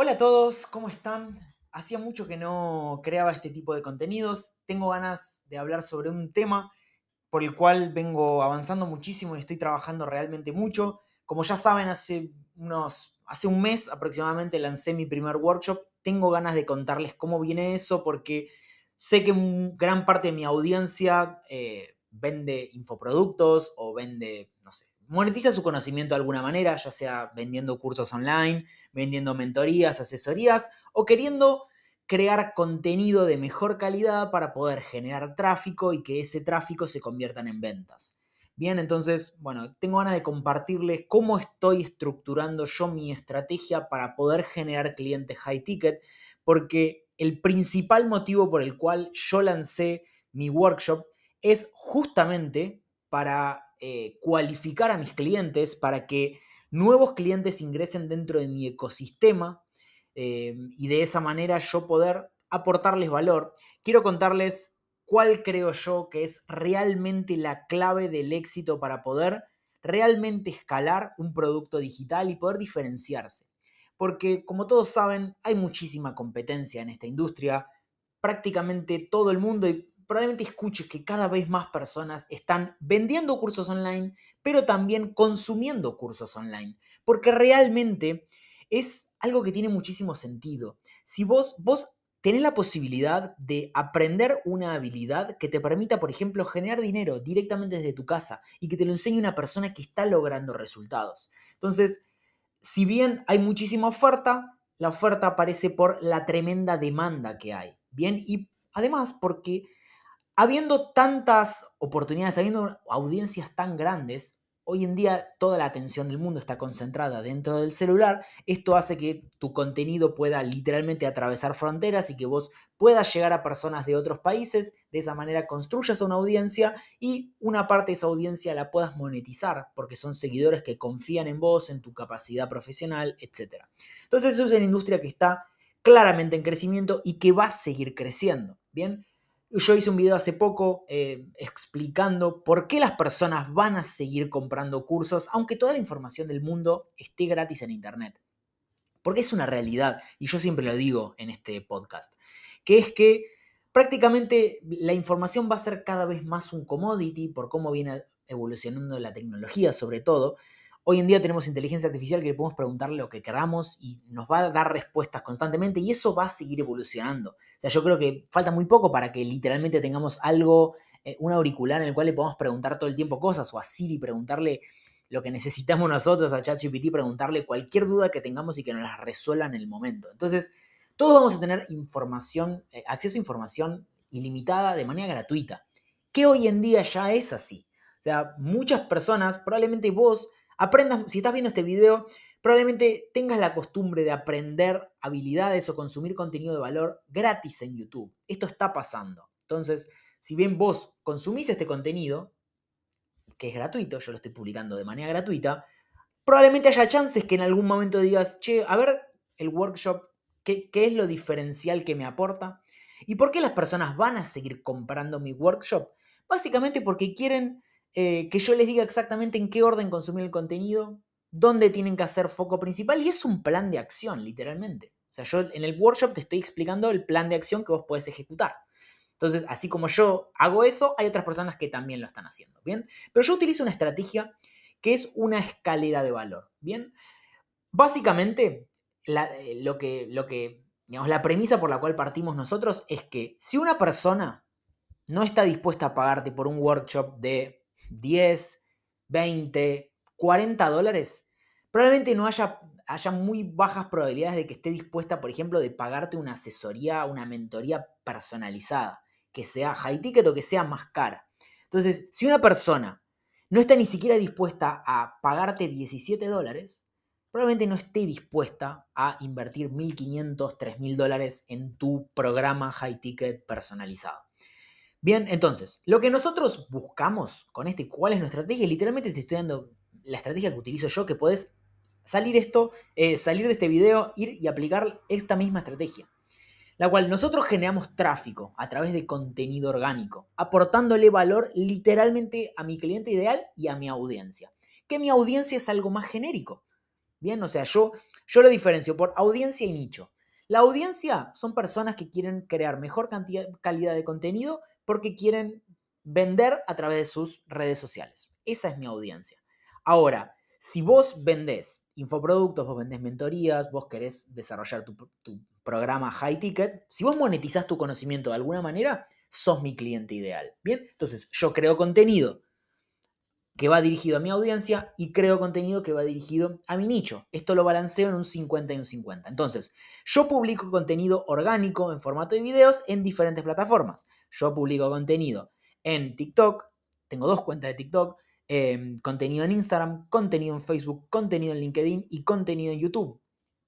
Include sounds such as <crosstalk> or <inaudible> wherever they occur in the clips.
Hola a todos, ¿cómo están? Hacía mucho que no creaba este tipo de contenidos. Tengo ganas de hablar sobre un tema por el cual vengo avanzando muchísimo y estoy trabajando realmente mucho. Como ya saben, hace unos hace un mes aproximadamente lancé mi primer workshop. Tengo ganas de contarles cómo viene eso porque sé que gran parte de mi audiencia eh, vende infoproductos o vende, no sé, monetiza su conocimiento de alguna manera, ya sea vendiendo cursos online, vendiendo mentorías, asesorías o queriendo crear contenido de mejor calidad para poder generar tráfico y que ese tráfico se convierta en ventas. Bien, entonces, bueno, tengo ganas de compartirles cómo estoy estructurando yo mi estrategia para poder generar clientes high ticket, porque el principal motivo por el cual yo lancé mi workshop es justamente para eh, cualificar a mis clientes para que nuevos clientes ingresen dentro de mi ecosistema eh, y de esa manera yo poder aportarles valor. Quiero contarles cuál creo yo que es realmente la clave del éxito para poder realmente escalar un producto digital y poder diferenciarse. Porque como todos saben, hay muchísima competencia en esta industria. Prácticamente todo el mundo, y probablemente escuches que cada vez más personas están vendiendo cursos online, pero también consumiendo cursos online, porque realmente es algo que tiene muchísimo sentido. Si vos, vos tenés la posibilidad de aprender una habilidad que te permita, por ejemplo, generar dinero directamente desde tu casa y que te lo enseñe una persona que está logrando resultados. Entonces, si bien hay muchísima oferta, la oferta aparece por la tremenda demanda que hay. Bien, y además porque habiendo tantas oportunidades, habiendo audiencias tan grandes, hoy en día toda la atención del mundo está concentrada dentro del celular. Esto hace que tu contenido pueda literalmente atravesar fronteras y que vos puedas llegar a personas de otros países. De esa manera construyas una audiencia y una parte de esa audiencia la puedas monetizar porque son seguidores que confían en vos, en tu capacidad profesional, etc. Entonces eso es una industria que está claramente en crecimiento y que va a seguir creciendo. Bien, yo hice un video hace poco eh, explicando por qué las personas van a seguir comprando cursos, aunque toda la información del mundo esté gratis en Internet. Porque es una realidad, y yo siempre lo digo en este podcast, que es que prácticamente la información va a ser cada vez más un commodity por cómo viene evolucionando la tecnología sobre todo, Hoy en día tenemos inteligencia artificial que le podemos preguntarle lo que queramos y nos va a dar respuestas constantemente y eso va a seguir evolucionando. O sea, yo creo que falta muy poco para que literalmente tengamos algo, eh, un auricular en el cual le podamos preguntar todo el tiempo cosas o a Siri preguntarle lo que necesitamos nosotros, a ChatGPT preguntarle cualquier duda que tengamos y que nos la resuelva en el momento. Entonces, todos vamos a tener información, eh, acceso a información ilimitada de manera gratuita, que hoy en día ya es así. O sea, muchas personas, probablemente vos, aprendas, si estás viendo este video, probablemente tengas la costumbre de aprender habilidades o consumir contenido de valor gratis en YouTube. Esto está pasando. Entonces, si bien vos consumís este contenido, que es gratuito, yo lo estoy publicando de manera gratuita, probablemente haya chances que en algún momento digas, che, a ver el workshop, ¿qué, qué es lo diferencial que me aporta? ¿Y por qué las personas van a seguir comprando mi workshop? Básicamente porque quieren eh, que yo les diga exactamente en qué orden consumir el contenido, dónde tienen que hacer foco principal y es un plan de acción, literalmente. O sea, yo en el workshop te estoy explicando el plan de acción que vos podés ejecutar. Entonces, así como yo hago eso, hay otras personas que también lo están haciendo, ¿bien? Pero yo utilizo una estrategia que es una escalera de valor, ¿bien? Básicamente, eh, lo que, lo que, digamos, la premisa por la cual partimos nosotros es que si una persona no está dispuesta a pagarte por un workshop de 10, 20, 40 dólares, probablemente no haya, haya muy bajas probabilidades de que esté dispuesta, por ejemplo, de pagarte una asesoría, una mentoría personalizada, que sea high ticket o que sea más cara. Entonces, si una persona no está ni siquiera dispuesta a pagarte 17 dólares, probablemente no esté dispuesta a invertir 1.500, 3.000 dólares en tu programa high ticket personalizado. Bien, entonces, lo que nosotros buscamos con este, ¿cuál es nuestra estrategia? Literalmente te estoy dando la estrategia que utilizo yo, que puedes salir esto, eh, salir de este video, ir y aplicar esta misma estrategia. La cual nosotros generamos tráfico a través de contenido orgánico, aportándole valor literalmente a mi cliente ideal y a mi audiencia. Que mi audiencia es algo más genérico. Bien, o sea, yo Yo lo diferencio por audiencia y nicho. La audiencia son personas que quieren crear mejor cantidad, calidad de contenido porque quieren vender a través de sus redes sociales. Esa es mi audiencia. Ahora, si vos vendés infoproductos, vos vendés mentorías, vos querés desarrollar tu, programa high ticket, si vos monetizás tu conocimiento de alguna manera, sos mi cliente ideal. Bien, entonces yo creo contenido que va dirigido a mi audiencia y creo contenido que va dirigido a mi nicho. Esto lo balanceo en un 50 y un 50. Entonces, yo publico contenido orgánico en formato de videos en diferentes plataformas. Yo publico contenido en TikTok, tengo dos cuentas de TikTok, Em, contenido en Instagram, contenido en Facebook, contenido en LinkedIn y contenido en YouTube.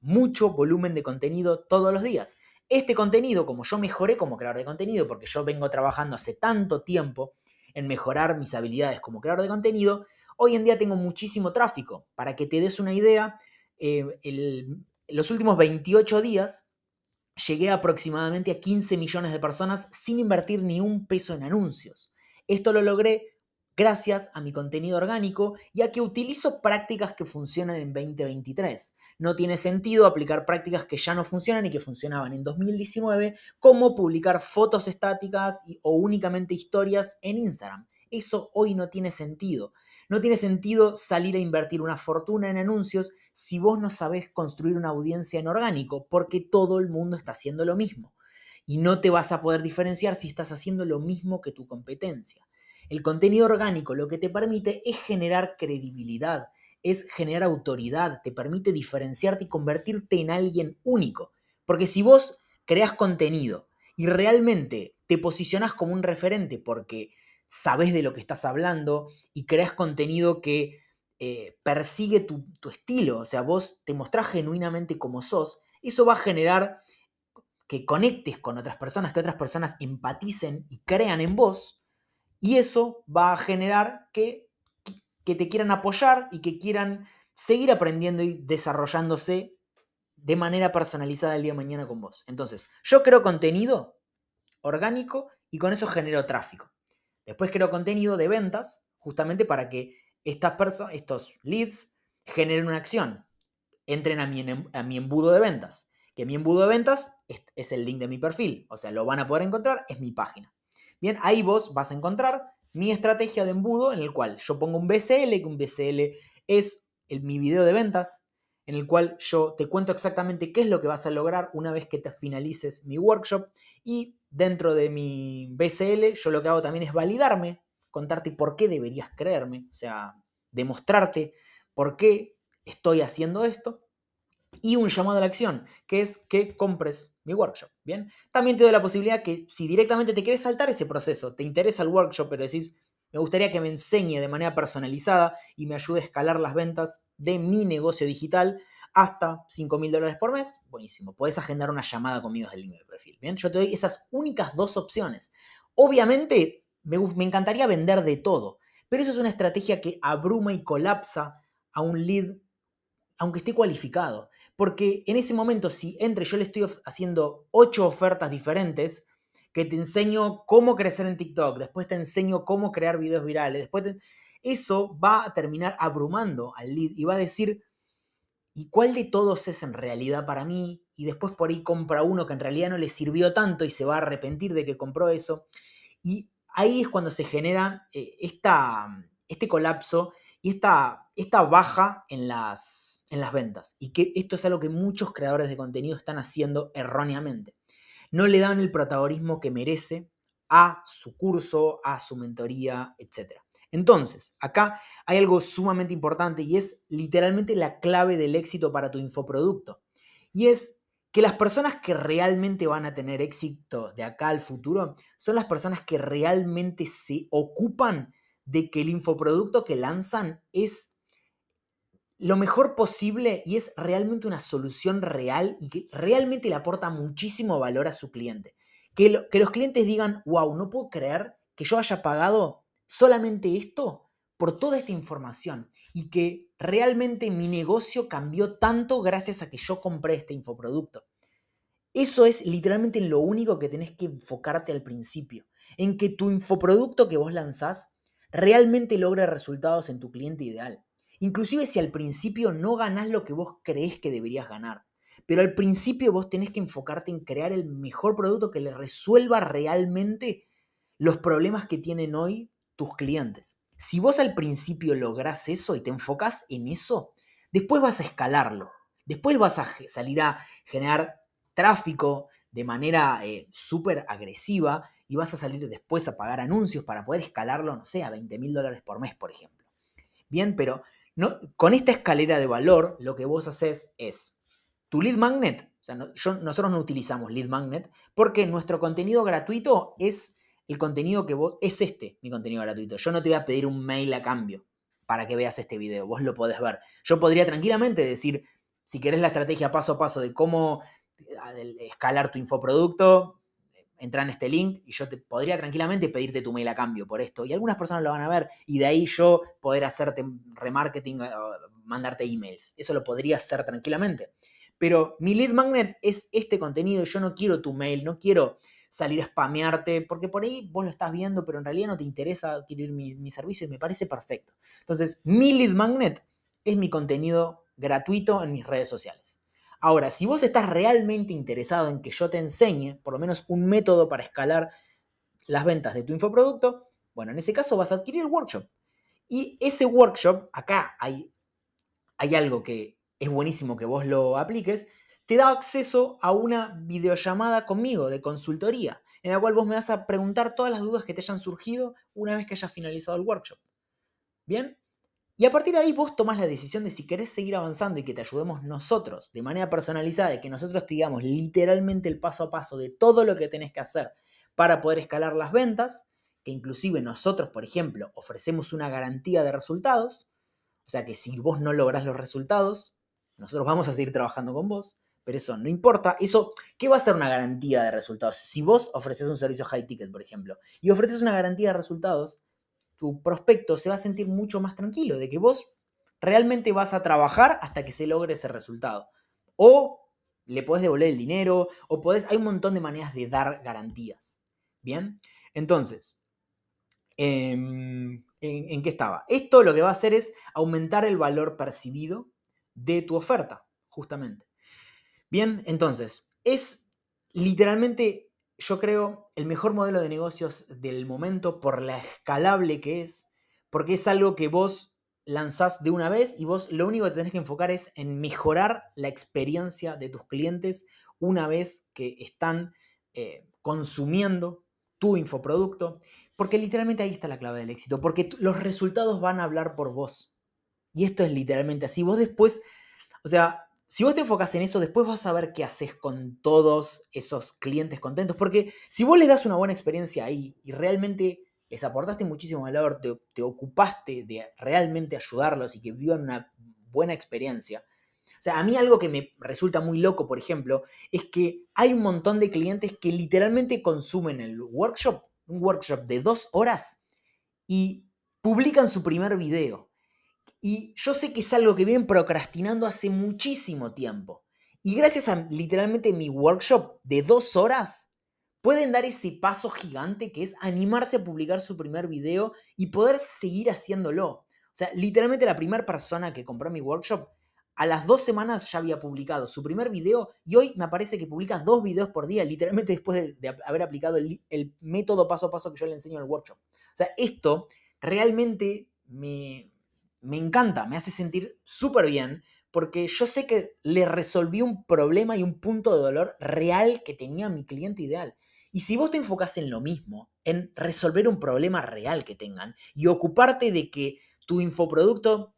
Mucho volumen de contenido todos los días. Este contenido, como yo mejoré como creador de contenido, porque yo vengo trabajando hace tanto tiempo en mejorar mis habilidades como creador de contenido, hoy en día tengo muchísimo tráfico. Para que te des una idea, eh, los últimos 28 días llegué aproximadamente a 15 millones de personas sin invertir ni un peso en anuncios. Esto lo logré gracias a mi contenido orgánico y a que utilizo prácticas que funcionan en 2023. No tiene sentido aplicar prácticas que ya no funcionan y que funcionaban en 2019, como publicar fotos estáticas o únicamente historias en Instagram. Eso hoy no tiene sentido. No tiene sentido salir a invertir una fortuna en anuncios si vos no sabés construir una audiencia en orgánico, porque todo el mundo está haciendo lo mismo. Y no te vas a poder diferenciar si estás haciendo lo mismo que tu competencia. El contenido orgánico lo que te permite es generar credibilidad, es generar autoridad, te permite diferenciarte y convertirte en alguien único. Porque si vos creas contenido y realmente te posicionas como un referente porque sabes de lo que estás hablando y creas contenido que eh, persigue tu, tu, estilo, o sea, vos te mostrás genuinamente como sos, eso va a generar que conectes con otras personas, que otras personas empaticen y crean en vos, y eso va a generar que, que te quieran apoyar y que quieran seguir aprendiendo y desarrollándose de manera personalizada el día de mañana con vos. Entonces, yo creo contenido orgánico y con eso genero tráfico. Después creo contenido de ventas, justamente para que estas personas, estos leads generen una acción. Entren a mi, a mi embudo de ventas. Que mi embudo de ventas es, es el link de mi perfil. O sea, lo van a poder encontrar, es mi página. Bien, ahí vos vas a encontrar mi estrategia de embudo en el cual yo pongo un BCL, que un BCL es el, mi video de ventas, en el cual yo te cuento exactamente qué es lo que vas a lograr una vez que te finalices mi workshop. Y dentro de mi BCL yo lo que hago también es validarme, contarte por qué deberías creerme, o sea, demostrarte por qué estoy haciendo esto y un llamado a la acción, que es que compres mi workshop. Bien, también te doy la posibilidad que si directamente te quieres saltar ese proceso, te interesa el workshop, pero decís, me gustaría que me enseñe de manera personalizada y me ayude a escalar las ventas de mi negocio digital hasta 5 mil dólares por mes, buenísimo. Puedes agendar una llamada conmigo desde el link de perfil. Bien, yo te doy esas únicas dos opciones. Obviamente, me, me encantaría vender de todo, pero eso es una estrategia que abruma y colapsa a un lead aunque esté cualificado. Porque en ese momento, si entre yo le estoy haciendo ocho ofertas diferentes, que te enseño cómo crecer en TikTok, después te enseño cómo crear videos virales, después eso va a terminar abrumando al lead y va a decir, ¿y cuál de todos es en realidad para mí? Y después por ahí compra uno que en realidad no le sirvió tanto y se va a arrepentir de que compró eso. Y ahí es cuando se genera eh, esta, este colapso y esta, baja en las, en las ventas. Y que esto es algo que muchos creadores de contenido están haciendo erróneamente. No le dan el protagonismo que merece a su curso, a su mentoría, etc. Entonces, acá hay algo sumamente importante y es literalmente la clave del éxito para tu infoproducto. Y es que las personas que realmente van a tener éxito de acá al futuro son las personas que realmente se ocupan de que el infoproducto que lanzan es lo mejor posible y es realmente una solución real y que realmente le aporta muchísimo valor a su cliente. Que, los clientes digan, wow, no puedo creer que yo haya pagado solamente esto por toda esta información y que realmente mi negocio cambió tanto gracias a que yo compré este infoproducto. Eso es literalmente lo único que tenés que enfocarte al principio, en que tu infoproducto que vos lanzás realmente logre resultados en tu cliente ideal. Inclusive si al principio no ganás lo que vos creés que deberías ganar. Pero al principio vos tenés que enfocarte en crear el mejor producto que le resuelva realmente los problemas que tienen hoy tus clientes. Si vos al principio lográs eso y te enfocás en eso, después vas a escalarlo. Después vas a salir a generar tráfico de manera eh, súper agresiva y vas a salir después a pagar anuncios para poder escalarlo, no sé, a 20 mil dólares por mes, por ejemplo. Bien, pero no, con esta escalera de valor, lo que vos haces es tu lead magnet. O sea, nosotros no utilizamos lead magnet porque nuestro contenido gratuito es el contenido que vos. Es este, mi contenido gratuito. Yo no te voy a pedir un mail a cambio para que veas este video. Vos lo podés ver. Yo podría tranquilamente decir, si querés la estrategia paso a paso de cómo escalar tu infoproducto, entra en este link y yo te podría tranquilamente pedirte tu mail a cambio por esto. Y algunas personas lo van a ver y de ahí yo poder hacerte remarketing, mandarte emails. Eso lo podría hacer tranquilamente. Pero mi lead magnet es este contenido. Yo no quiero tu mail, no quiero salir a spamearte, porque por ahí vos lo estás viendo, pero en realidad no te interesa adquirir mi, mi servicio y me parece perfecto. Entonces, mi lead magnet es mi contenido gratuito en mis redes sociales. Ahora, si vos estás realmente interesado en que yo te enseñe, por lo menos un método para escalar las ventas de tu infoproducto, bueno, en ese caso vas a adquirir el workshop. Y ese workshop, acá hay, hay algo que es buenísimo que vos lo apliques, te da acceso a una videollamada conmigo de consultoría, en la cual vos me vas a preguntar todas las dudas que te hayan surgido una vez que hayas finalizado el workshop. ¿Bien? Y a partir de ahí vos tomás la decisión de si querés seguir avanzando y que te ayudemos nosotros de manera personalizada y que nosotros te digamos literalmente el paso a paso de todo lo que tenés que hacer para poder escalar las ventas, que inclusive nosotros, por ejemplo, ofrecemos una garantía de resultados, o sea que si vos no lográs los resultados, nosotros vamos a seguir trabajando con vos, pero eso no importa. Eso, ¿qué va a ser una garantía de resultados? Si vos ofreces un servicio high ticket, por ejemplo, y ofreces una garantía de resultados, tu prospecto se va a sentir mucho más tranquilo de que vos realmente vas a trabajar hasta que se logre ese resultado. O le podés devolver el dinero, o podés, hay un montón de maneras de dar garantías. Bien, entonces, em, ¿en, ¿en qué estaba? Esto lo que va a hacer es aumentar el valor percibido de tu oferta, justamente. Bien, entonces, es literalmente yo creo, el mejor modelo de negocios del momento por la escalable que es, porque es algo que vos lanzás de una vez y vos lo único que tenés que enfocar es en mejorar la experiencia de tus clientes una vez que están eh, consumiendo tu infoproducto, porque literalmente ahí está la clave del éxito, porque los resultados van a hablar por vos. Y esto es literalmente así. Vos después, o sea, si vos te enfocas en eso, después vas a ver qué haces con todos esos clientes contentos. Porque si vos les das una buena experiencia ahí y realmente les aportaste muchísimo valor, te, ocupaste de realmente ayudarlos y que vivan una buena experiencia. O sea, a mí algo que me resulta muy loco, por ejemplo, es que hay un montón de clientes que literalmente consumen el workshop, un workshop de dos horas, y publican su primer video. Y yo sé que es algo que vienen procrastinando hace muchísimo tiempo. Y gracias a literalmente mi workshop de dos horas, pueden dar ese paso gigante que es animarse a publicar su primer video y poder seguir haciéndolo. O sea, literalmente la primera persona que compró mi workshop, a las dos semanas ya había publicado su primer video y hoy me parece que publicas dos videos por día, literalmente <laughs> después de, haber aplicado el, el método paso a paso que yo le enseño en el workshop. O sea, esto realmente me, me encanta, me hace sentir súper bien porque yo sé que le resolví un problema y un punto de dolor real que tenía mi cliente ideal. Y si vos te enfocás en lo mismo, en resolver un problema real que tengan y ocuparte de que tu infoproducto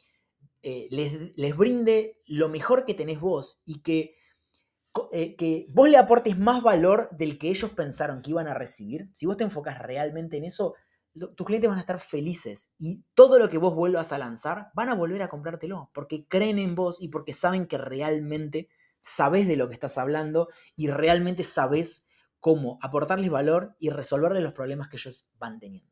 eh, les, brinde lo mejor que tenés vos y que, eh, que vos le aportes más valor del que ellos pensaron que iban a recibir, si vos te enfocas realmente en eso, tus clientes van a estar felices y todo lo que vos vuelvas a lanzar van a volver a comprártelo porque creen en vos y porque saben que realmente sabes de lo que estás hablando y realmente sabes cómo aportarles valor y resolverles los problemas que ellos van teniendo.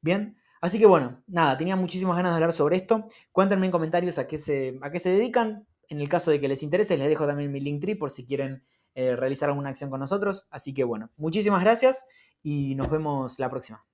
Bien, así que bueno, nada, tenía muchísimas ganas de hablar sobre esto. Cuéntenme en comentarios a qué se, a qué se dedican. En el caso de que les interese, les dejo también mi link tree por si quieren eh, realizar alguna acción con nosotros. Así que bueno, muchísimas gracias y nos vemos la próxima.